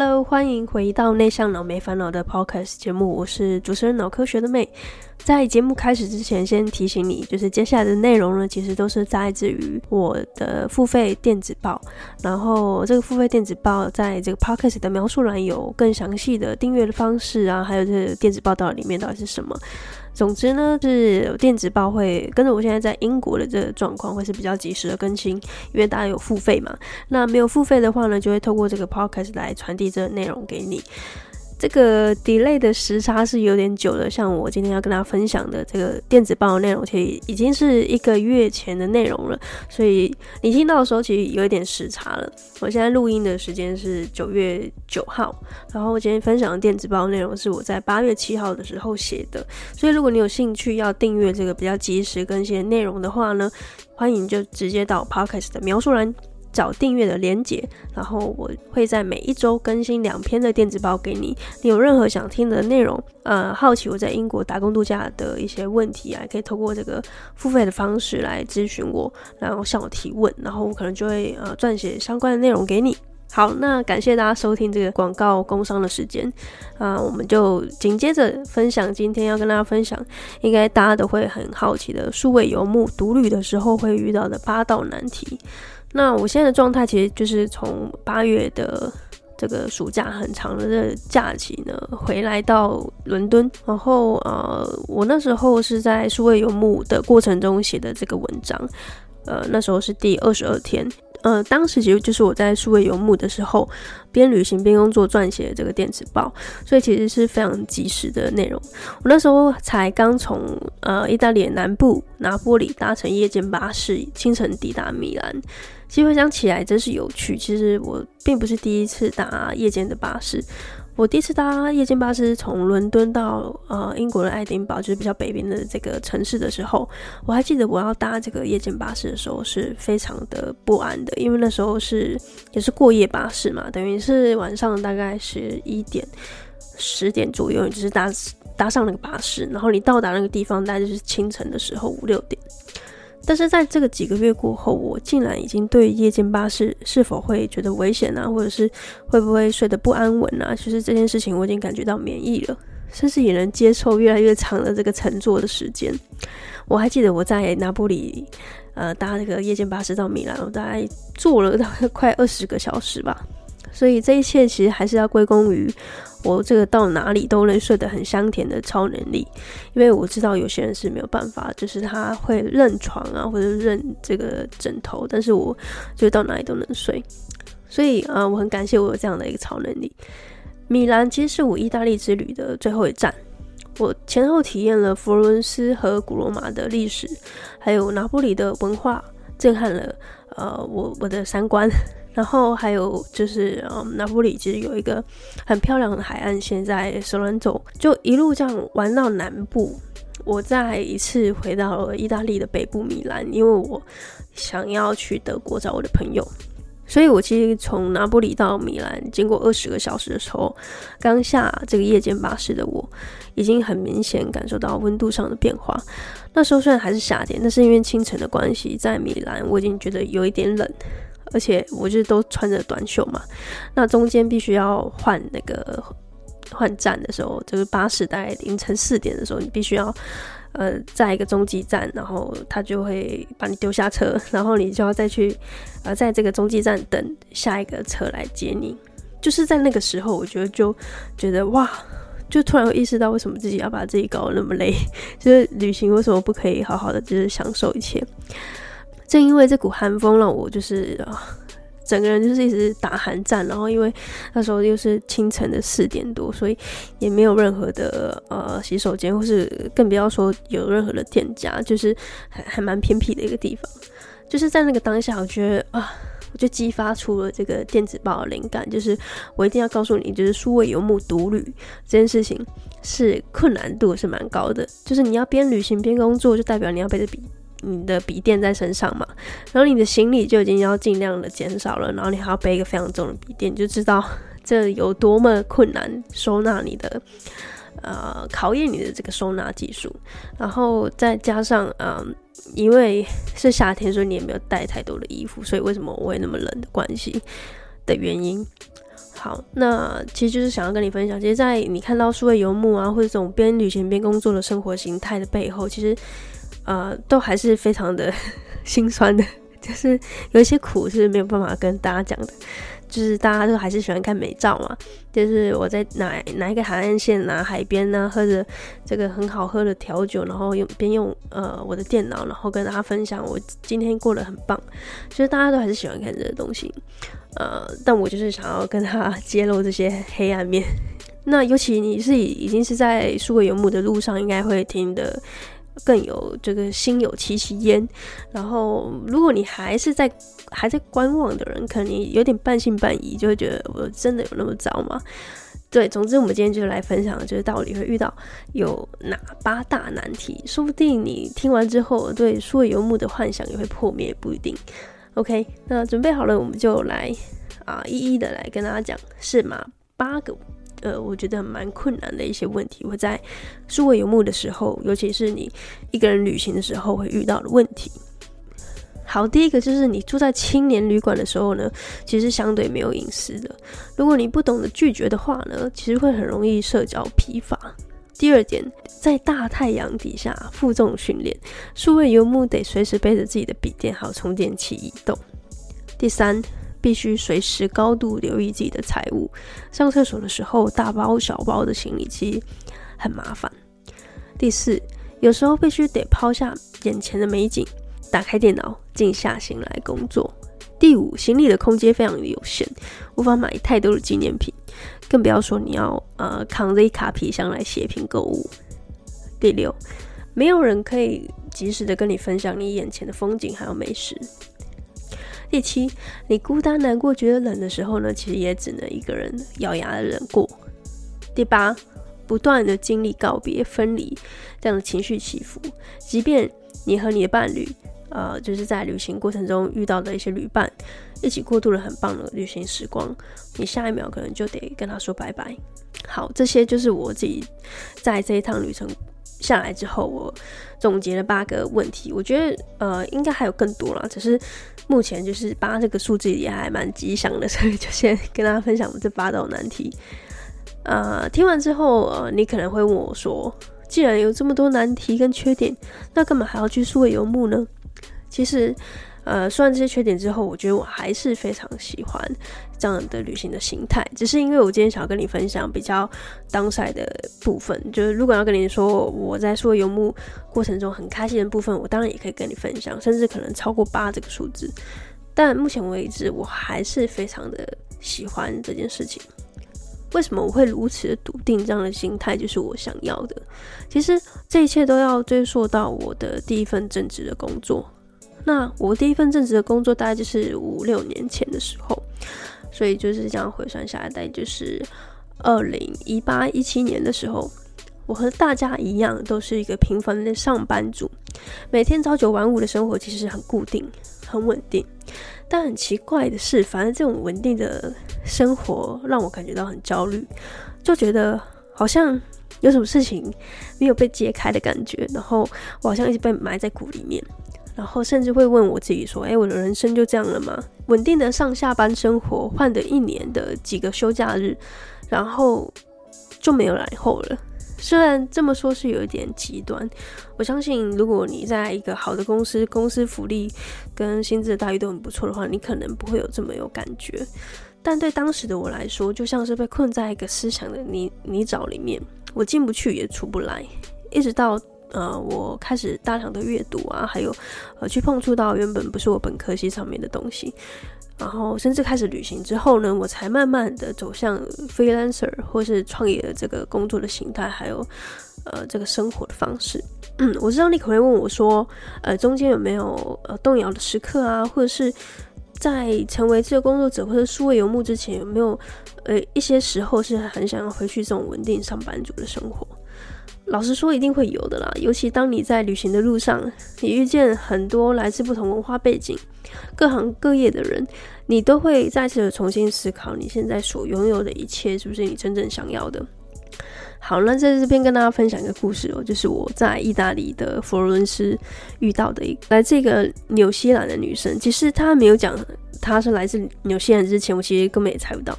follow 欢迎回到内向脑没烦恼的 Podcast 节目，我是主持人脑科学的妹。在节目开始之前，先提醒你，就是接下来的内容呢，其实都是来自于我的付费电子报。然后这个付费电子报在这个 Podcast 的描述栏有更详细的订阅的方式啊，还有这电子报到底里面到底是什么。总之呢，是电子报会跟着我现在在英国的这个状况，会是比较及时的更新，因为大家有付费嘛。那没有付费的话呢，就会透过这个 podcast 来传递这内容给你。这个 delay 的时差是有点久的，像我今天要跟大家分享的这个电子报的内容，其实已经是一个月前的内容了，所以你听到的时候其实有一点时差了。我现在录音的时间是九月九号，然后我今天分享的电子报内容是我在八月七号的时候写的，所以如果你有兴趣要订阅这个比较及时更新的内容的话呢，欢迎就直接到 podcast 的描述栏。找订阅的连结，然后我会在每一周更新两篇的电子报给你。你有任何想听的内容，呃，好奇我在英国打工度假的一些问题啊，可以透过这个付费的方式来咨询我，然后向我提问，然后我可能就会呃撰写相关的内容给你。好，那感谢大家收听这个广告工商的时间啊，我们就紧接着分享今天要跟大家分享，应该大家都会很好奇的数位游牧独旅的时候会遇到的八道难题。那我现在的状态其实就是从八月的这个暑假很长的这假期呢，回来到伦敦，然后呃，我那时候是在数位游牧的过程中写的这个文章，呃，那时候是第二十二天。呃，当时其实就是我在数位游牧的时候，边旅行边工作撰写这个电子报，所以其实是非常及时的内容。我那时候才刚从呃意大利南部拿坡里搭乘夜间巴士，清晨抵达米兰。其实回想起来真是有趣。其实我并不是第一次搭夜间的巴士。我第一次搭夜间巴士从伦敦到呃英国的爱丁堡，就是比较北边的这个城市的时候，我还记得我要搭这个夜间巴士的时候是非常的不安的，因为那时候是也是过夜巴士嘛，等于是晚上大概十一点、十点左右，就是搭搭上那个巴士，然后你到达那个地方大概就是清晨的时候五六点。但是在这个几个月过后，我竟然已经对夜间巴士是否会觉得危险啊，或者是会不会睡得不安稳啊，其实这件事情我已经感觉到免疫了，甚至也能接受越来越长的这个乘坐的时间。我还记得我在拿坡里，呃，搭这个夜间巴士到米兰，我大概坐了大概快二十个小时吧。所以这一切其实还是要归功于我这个到哪里都能睡得很香甜的超能力，因为我知道有些人是没有办法，就是他会认床啊或者认这个枕头，但是我就到哪里都能睡，所以啊，我很感谢我有这样的一个超能力。米兰其实是我意大利之旅的最后一站，我前后体验了佛罗伦斯和古罗马的历史，还有拿坡里的文化，震撼了呃我我的三观。然后还有就是，嗯，拿坡里其实有一个很漂亮的海岸线，在索兰佐，就一路这样玩到南部。我再一次回到了意大利的北部米兰，因为我想要去德国找我的朋友。所以我其实从拿坡里到米兰，经过二十个小时的时候，刚下这个夜间巴士的我，已经很明显感受到温度上的变化。那时候虽然还是夏天，但是因为清晨的关系，在米兰我已经觉得有一点冷。而且我就都穿着短袖嘛，那中间必须要换那个换站的时候，就是巴士大概凌晨四点的时候，你必须要呃在一个中继站，然后他就会把你丢下车，然后你就要再去呃在这个中继站等下一个车来接你。就是在那个时候，我觉得就觉得哇，就突然意识到为什么自己要把自己搞得那么累，就是旅行为什么不可以好好的就是享受一切。正因为这股寒风让我就是啊，整个人就是一直打寒战，然后因为那时候又是清晨的四点多，所以也没有任何的呃洗手间，或是更不要说有任何的店家，就是还还蛮偏僻的一个地方。就是在那个当下，我觉得啊，我就激发出了这个电子报的灵感，就是我一定要告诉你，就是数位游牧独旅这件事情是困难度是蛮高的，就是你要边旅行边工作，就代表你要背着笔。你的笔垫在身上嘛，然后你的行李就已经要尽量的减少了，然后你还要背一个非常重的笔垫，你，就知道 这有多么困难收纳你的，呃，考验你的这个收纳技术。然后再加上，嗯、呃，因为是夏天，所以你也没有带太多的衣服，所以为什么我会那么冷的关系的原因。好，那其实就是想要跟你分享，其实，在你看到数位游牧啊，或者这种边旅行边工作的生活形态的背后，其实呃，都还是非常的 心酸的，就是有一些苦是没有办法跟大家讲的。就是大家都还是喜欢看美照嘛，就是我在哪哪一个海岸线啊、海边啊，喝着这个很好喝的调酒，然后用边用呃我的电脑，然后跟大家分享我今天过得很棒。就是大家都还是喜欢看这个东西，呃，但我就是想要跟他揭露这些黑暗面。那尤其你是已经是在数位游牧的路上，应该会听的。更有这个心有戚戚焉，然后如果你还是在还在观望的人，可能有点半信半疑，就会觉得我真的有那么糟吗？对，总之我们今天就来分享，就是到底会遇到有哪八大难题，说不定你听完之后对数位游牧的幻想也会破灭，不一定。OK，那准备好了，我们就来啊一一的来跟大家讲，是吗？八个。呃，我觉得蛮困难的一些问题，会在数位游牧的时候，尤其是你一个人旅行的时候会遇到的问题。好，第一个就是你住在青年旅馆的时候呢，其实相对没有隐私的。如果你不懂得拒绝的话呢，其实会很容易社交疲乏。第二点，在大太阳底下负重训练，数位游牧得随时背着自己的笔电还有充电器移动。第三。必须随时高度留意自己的财物，上厕所的时候大包小包的行李其实很麻烦。第四，有时候必须得抛下眼前的美景，打开电脑，静下心来工作。第五，行李的空间非常有限，无法买太多的纪念品，更不要说你要呃扛着一卡皮箱来血拼购物。第六，没有人可以及时的跟你分享你眼前的风景还有美食。第七，你孤单难过、觉得冷的时候呢，其实也只能一个人咬牙的忍过。第八，不断的经历告别、分离这样的情绪起伏，即便你和你的伴侣，呃，就是在旅行过程中遇到的一些旅伴，一起过渡了很棒的旅行时光，你下一秒可能就得跟他说拜拜。好，这些就是我自己在这一趟旅程下来之后，我总结了八个问题。我觉得，呃，应该还有更多啦，只是。目前就是八这个数字也还蛮吉祥的，所以就先跟大家分享这八道难题。呃，听完之后，呃，你可能会问我说，既然有这么多难题跟缺点，那干嘛还要去数位游牧呢？其实。呃，说完这些缺点之后，我觉得我还是非常喜欢这样的旅行的形态。只是因为我今天想要跟你分享比较 downside 的部分，就是如果要跟你说我在说游牧过程中很开心的部分，我当然也可以跟你分享，甚至可能超过八这个数字。但目前为止，我还是非常的喜欢这件事情。为什么我会如此的笃定这样的心态就是我想要的？其实这一切都要追溯到我的第一份正职的工作。那我第一份正职的工作大概就是五六年前的时候，所以就是这样回算下来，大概就是二零一八一七年的时候，我和大家一样都是一个平凡的上班族，每天朝九晚五的生活其实很固定、很稳定。但很奇怪的是，反正这种稳定的生活让我感觉到很焦虑，就觉得好像有什么事情没有被揭开的感觉，然后我好像一直被埋在鼓里面。然后甚至会问我自己说：“哎，我的人生就这样了吗？稳定的上下班生活，换得一年的几个休假日，然后就没有然后了。虽然这么说是有一点极端，我相信如果你在一个好的公司，公司福利跟薪资待遇都很不错的话，你可能不会有这么有感觉。但对当时的我来说，就像是被困在一个思想的泥泥沼里面，我进不去也出不来，一直到。”呃，我开始大量的阅读啊，还有呃，去碰触到原本不是我本科系上面的东西，然后甚至开始旅行之后呢，我才慢慢的走向 freelancer 或是创业的这个工作的形态，还有呃这个生活的方式。嗯，我知道你可能会问我说，呃，中间有没有呃动摇的时刻啊，或者是在成为这个工作者或者数位游牧之前，有没有呃一些时候是很想要回去这种稳定上班族的生活？老实说，一定会有的啦。尤其当你在旅行的路上，你遇见很多来自不同文化背景、各行各业的人，你都会再次重新思考你现在所拥有的一切是不是你真正想要的。好，那在这边跟大家分享一个故事哦，就是我在意大利的佛罗伦斯遇到的一个来自一个纽西兰的女生。其实她没有讲她是来自纽西兰之前，我其实根本也猜不到。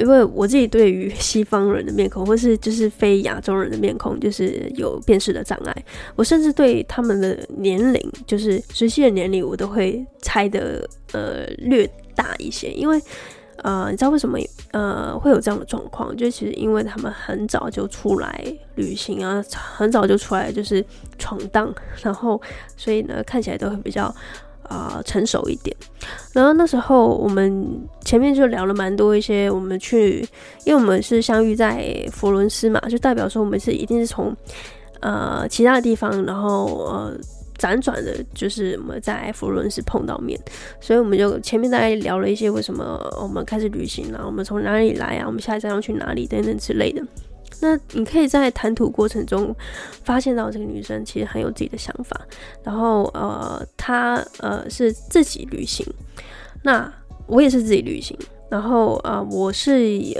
因为我自己对于西方人的面孔，或是就是非亚洲人的面孔，就是有辨识的障碍。我甚至对他们的年龄，就是实际的年龄，我都会猜的呃略大一些。因为呃，你知道为什么呃会有这样的状况？就其实因为他们很早就出来旅行啊，很早就出来就是闯荡，然后所以呢看起来都会比较。啊、成熟一点。然后那时候我们前面就聊了蛮多一些，我们去，因为我们是相遇在佛伦斯嘛，就代表说我们是一定是从呃其他的地方，然后呃辗转的，就是我们在佛伦斯碰到面，所以我们就前面大概聊了一些为什么我们开始旅行啊，我们从哪里来啊，我们下一站要去哪里等等之类的。那你可以在谈吐过程中发现到这个女生其实很有自己的想法，然后呃，她呃是自己旅行，那我也是自己旅行，然后呃，我是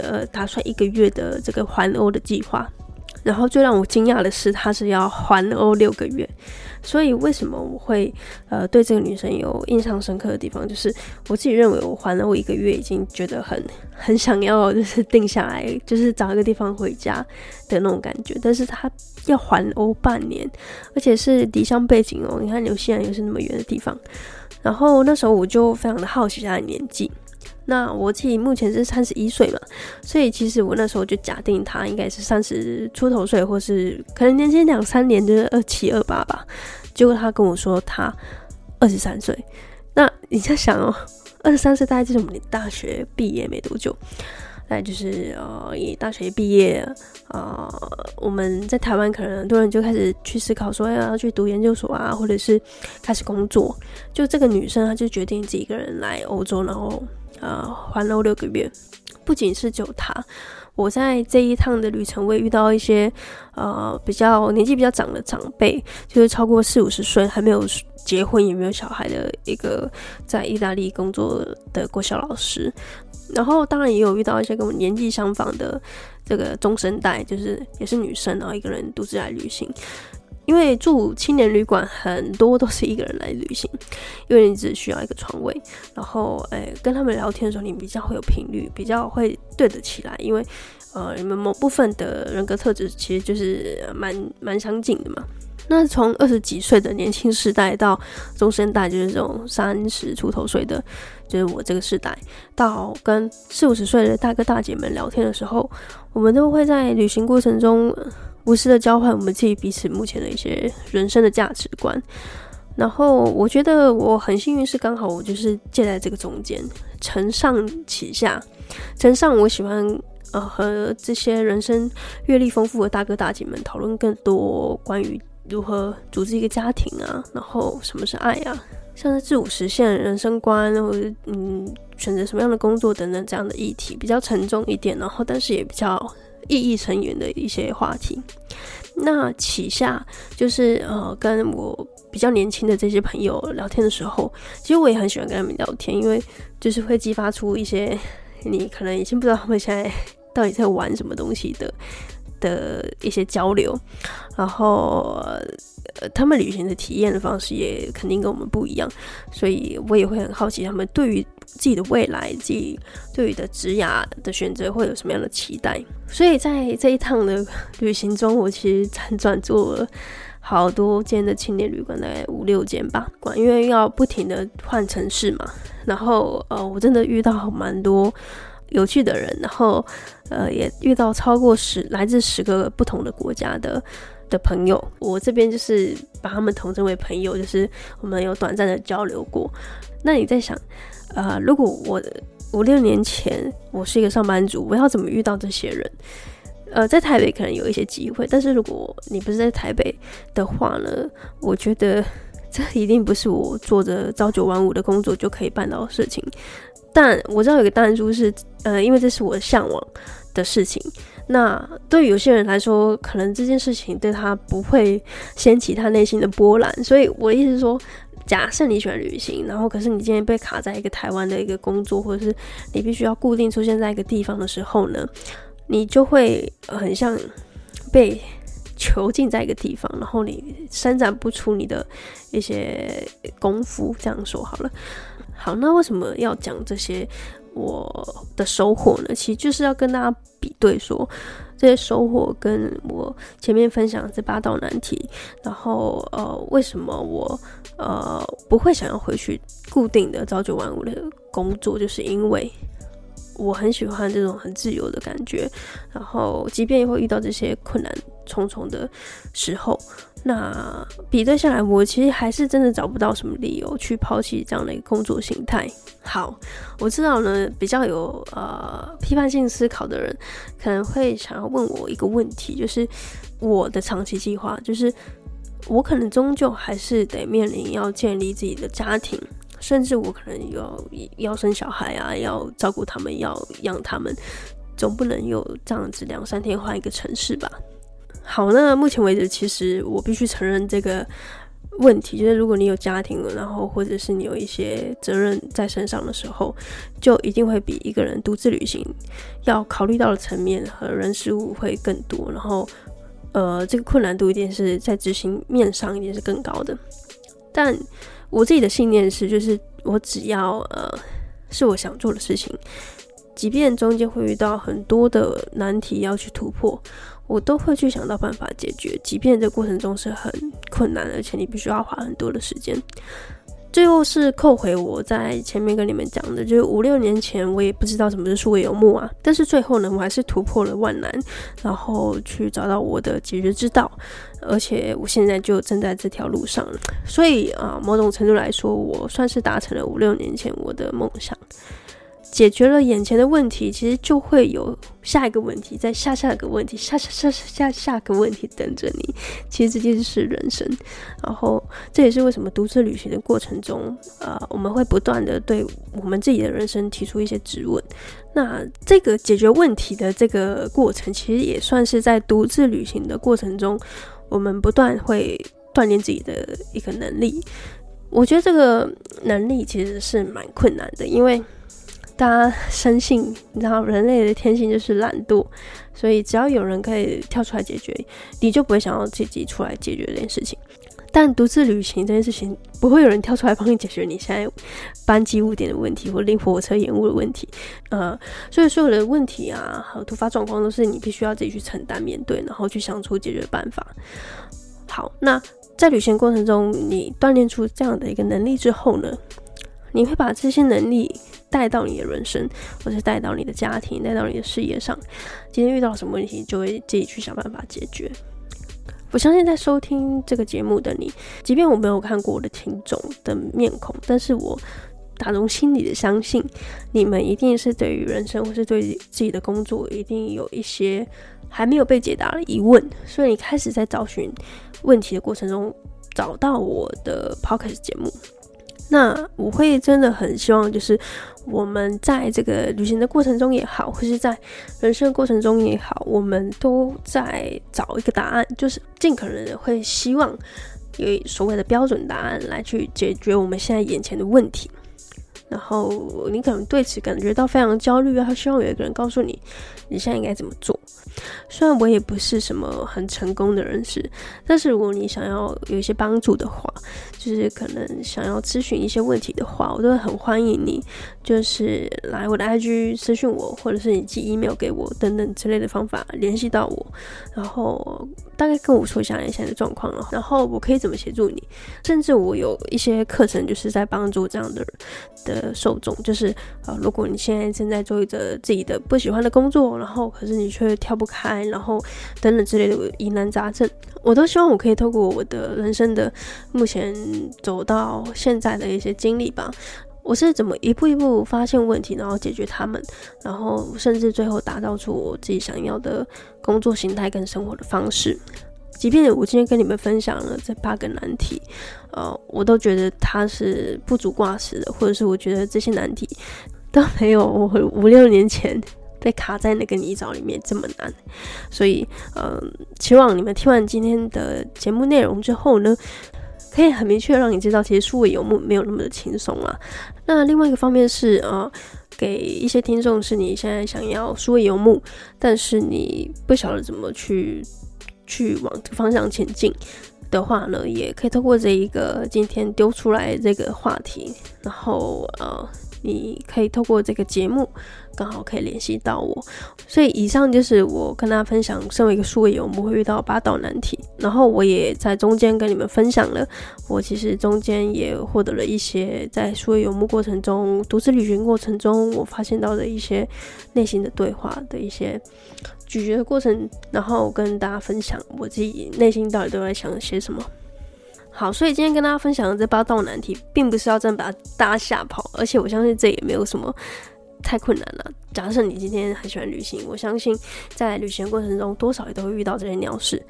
呃打算一个月的这个环欧的计划。然后最让我惊讶的是，她是要环欧六个月。所以为什么我会呃对这个女生有印象深刻的地方，就是我自己认为我还了我一个月已经觉得很很想要，就是定下来，就是找一个地方回家的那种感觉。但是她要环欧半年，而且是离乡背景哦。你看纽西兰又是那么远的地方。然后那时候我就非常的好奇她的年纪。那我自己目前是三十一岁嘛，所以其实我那时候就假定他应该是三十出头岁，或是可能年轻两三年，就是二七二八吧。结果他跟我说他二十三岁，那你在想哦，二十三岁大概就是我们大学毕业没多久，那就是呃，以大学毕业啊、呃，我们在台湾可能很多人就开始去思考说要去读研究所啊，或者是开始工作。就这个女生，她就决定自己一个人来欧洲，然后。呃，环欧六个月，不仅是就他，我在这一趟的旅程，我也遇到一些呃比较年纪比较长的长辈，就是超过四五十岁还没有结婚也没有小孩的一个在意大利工作的国小老师，然后当然也有遇到一些跟我年纪相仿的这个中生代，就是也是女生，然后一个人独自来旅行。因为住青年旅馆很多都是一个人来旅行，因为你只需要一个床位，然后诶、跟他们聊天的时候，你比较会有频率，比较会对得起来，因为呃你们某部分的人格特质其实就是蛮蛮相近的嘛。那从二十几岁的年轻世代到中生代，就是这种三十出头岁的，就是我这个世代，到跟四五十岁的大哥大姐们聊天的时候，我们都会在旅行过程中。无私的交换我们自己彼此目前的一些人生的价值观，然后我觉得我很幸运是刚好我就是介在这个中间，承上启下。承上我喜欢呃和这些人生阅历丰富的大哥大姐们讨论更多关于如何组织一个家庭啊，然后什么是爱啊，像是自我实现人生观，或者嗯选择什么样的工作等等这样的议题，比较沉重一点，然后但是也比较。意义深远的一些话题。那启下就是呃，跟我比较年轻的这些朋友聊天的时候，其实我也很喜欢跟他们聊天，因为就是会激发出一些你可能已经不知道他们现在到底在玩什么东西的的一些交流，然后。呃，他们旅行的体验的方式也肯定跟我们不一样，所以我也会很好奇他们对于自己的未来、自己对于的职涯的选择会有什么样的期待。所以在这一趟的旅行中，我其实辗转做了好多间的青年旅馆，大概五六间吧，因为要不停的换城市嘛。然后呃，我真的遇到蛮多有趣的人，然后呃，也遇到超过十来自十个不同的国家的。的朋友，我这边就是把他们统称为朋友，就是我们有短暂的交流过。那你在想，呃，如果我五六年前我是一个上班族，我要怎么遇到这些人？呃，在台北可能有一些机会，但是如果你不是在台北的话呢，我觉得这一定不是我做着朝九晚五的工作就可以办到的事情。但我知道有个弹珠是，呃，因为这是我向往的事情。那对有些人来说，可能这件事情对他不会掀起他内心的波澜。所以我的意思是说，假设你喜欢旅行，然后可是你今天被卡在一个台湾的一个工作，或者是你必须要固定出现在一个地方的时候呢，你就会很像被囚禁在一个地方，然后你伸展不出你的一些功夫。这样说好了。好，那为什么要讲这些我的收获呢，其实就是要跟大家比对说，这些收获跟我前面分享的这八道难题，然后呃，为什么我呃不会想要回去固定的朝九晚五的工作，就是因为我很喜欢这种很自由的感觉，然后即便会遇到这些困难重重的时候。那比对下来，我其实还是真的找不到什么理由去抛弃这样的一个工作形态。好，我知道呢，比较有呃批判性思考的人可能会想要问我一个问题，就是我的长期计划，就是我可能终究还是得面临要建立自己的家庭，甚至我可能要要生小孩啊，要照顾他们，要养他们，总不能有这样子两三天换一个城市吧。好，那目前为止，其实我必须承认这个问题，就是如果你有家庭了，然后或者是你有一些责任在身上的时候，就一定会比一个人独自旅行要考虑到的层面和人事物会更多，然后呃，这个困难度一定是在执行面上一定是更高的。但我自己的信念是，就是我只要呃是我想做的事情，即便中间会遇到很多的难题要去突破。我都会去想到办法解决，即便这过程中是很困难，而且你必须要花很多的时间。最后是扣回我在前面跟你们讲的，就是五六年前我也不知道什么是数位游牧啊，但是最后呢，我还是突破了万难，然后去找到我的解决之道，而且我现在就正在这条路上了。所以啊，某种程度来说，我算是达成了五六年前我的梦想。解决了眼前的问题，其实就会有下一个问题，再下下个问题，下下下下下个问题等着你。其实这就是人生。然后这也是为什么独自旅行的过程中，呃，我们会不断的对我们自己的人生提出一些质问。那这个解决问题的这个过程，其实也算是在独自旅行的过程中，我们不断会锻炼自己的一个能力。我觉得这个能力其实是蛮困难的，因为。大家深信，你知道人类的天性就是懒惰，所以只要有人可以跳出来解决，你就不会想要自己出来解决这件事情。但独自旅行这件事情，不会有人跳出来帮你解决你现在班机误点的问题或令火车延误的问题。呃，所以所有的问题啊，和突发状况都是你必须要自己去承担面对，然后去想出解决办法。好，那在旅行过程中，你锻炼出这样的一个能力之后呢，你会把这些能力。带到你的人生，或是带到你的家庭，带到你的事业上。今天遇到什么问题，就会自己去想办法解决。我相信在收听这个节目的你，即便我没有看过我的听众的面孔，但是我打从心里的相信，你们一定是对于人生或是对自己的工作，一定有一些还没有被解答的疑问。所以你开始在找寻问题的过程中，找到我的 Podcast 节目。那我会真的很希望，就是我们在这个旅行的过程中也好，或是在人生的过程中也好，我们都在找一个答案，就是尽可能的会希望有所谓的标准答案来去解决我们现在眼前的问题。然后你可能对此感觉到非常焦虑啊，希望有一个人告诉你你现在应该怎么做。虽然我也不是什么很成功的人士，但是如果你想要有一些帮助的话，就是可能想要咨询一些问题的话，我都会很欢迎你，就是来我的 IG 私讯我，或者是你寄 email 给我等等之类的方法联系到我，然后大概跟我说一下你现在的状况了，然后我可以怎么协助你，甚至我有一些课程就是在帮助这样的的受众，就是、呃，如果你现在正在做着自己的不喜欢的工作，然后可是你却跳不开，然后等等之类的疑难杂症，我都希望我可以透过我的人生的目前走到现在的一些经历吧，我是怎么一步一步发现问题，然后解决他们，然后甚至最后打造出我自己想要的工作形态跟生活的方式。即便我今天跟你们分享了这八个难题，呃，我都觉得它是不足挂齿的，或者是我觉得这些难题都没有我五六年前被卡在那个泥沼里面这么难。所以，嗯、呃，希望你们听完今天的节目内容之后呢，可以很明确让你知道，其实数位游牧没有那么的轻松啊。那另外一个方面是，呃，给一些听众是你现在想要数位游牧，但是你不晓得怎么去。去往这个方向前进的话呢，也可以透过这一个今天丢出来这个话题，然后呃，你可以透过这个节目刚好可以联系到我。所以以上就是我跟大家分享，身为一个数位游牧会遇到八道难题。然后我也在中间跟你们分享了，我其实中间也获得了一些在数位游牧过程中、独自旅行过程中，我发现到的一些内心的对话的一些咀嚼的过程，然后跟大家分享我自己内心到底都在想些什么。好，所以今天跟大家分享的这八道难题，并不是要真把大家吓跑，而且我相信这也没有什么太困难了。假设你今天很喜欢旅行，我相信在旅行过程中多少也都会遇到这些鸟事。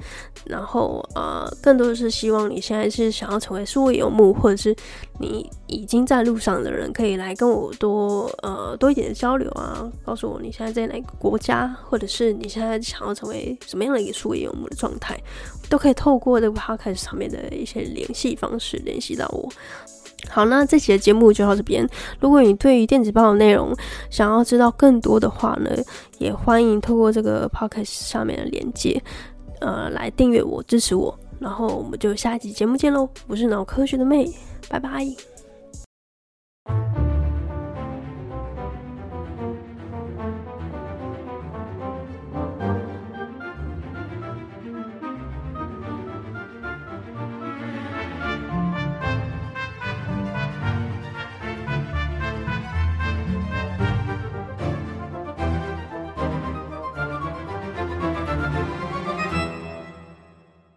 然后呃，更多的是希望你现在是想要成为数位游牧，或者是你已经在路上的人，可以来跟我多呃多一点的交流啊，告诉我你现在在哪个国家，或者是你现在想要成为什么样的一个数位游牧的状态，都可以透过这个 podcast 上面的一些联系方式联系到我。好，那这期的节目就到这边。如果你对于电子报的内容想要知道更多的话呢，也欢迎透过这个 podcast 上面的连接，呃，来订阅我，支持我。然后我们就下一集节目见喽！我是脑科学的妹，拜拜。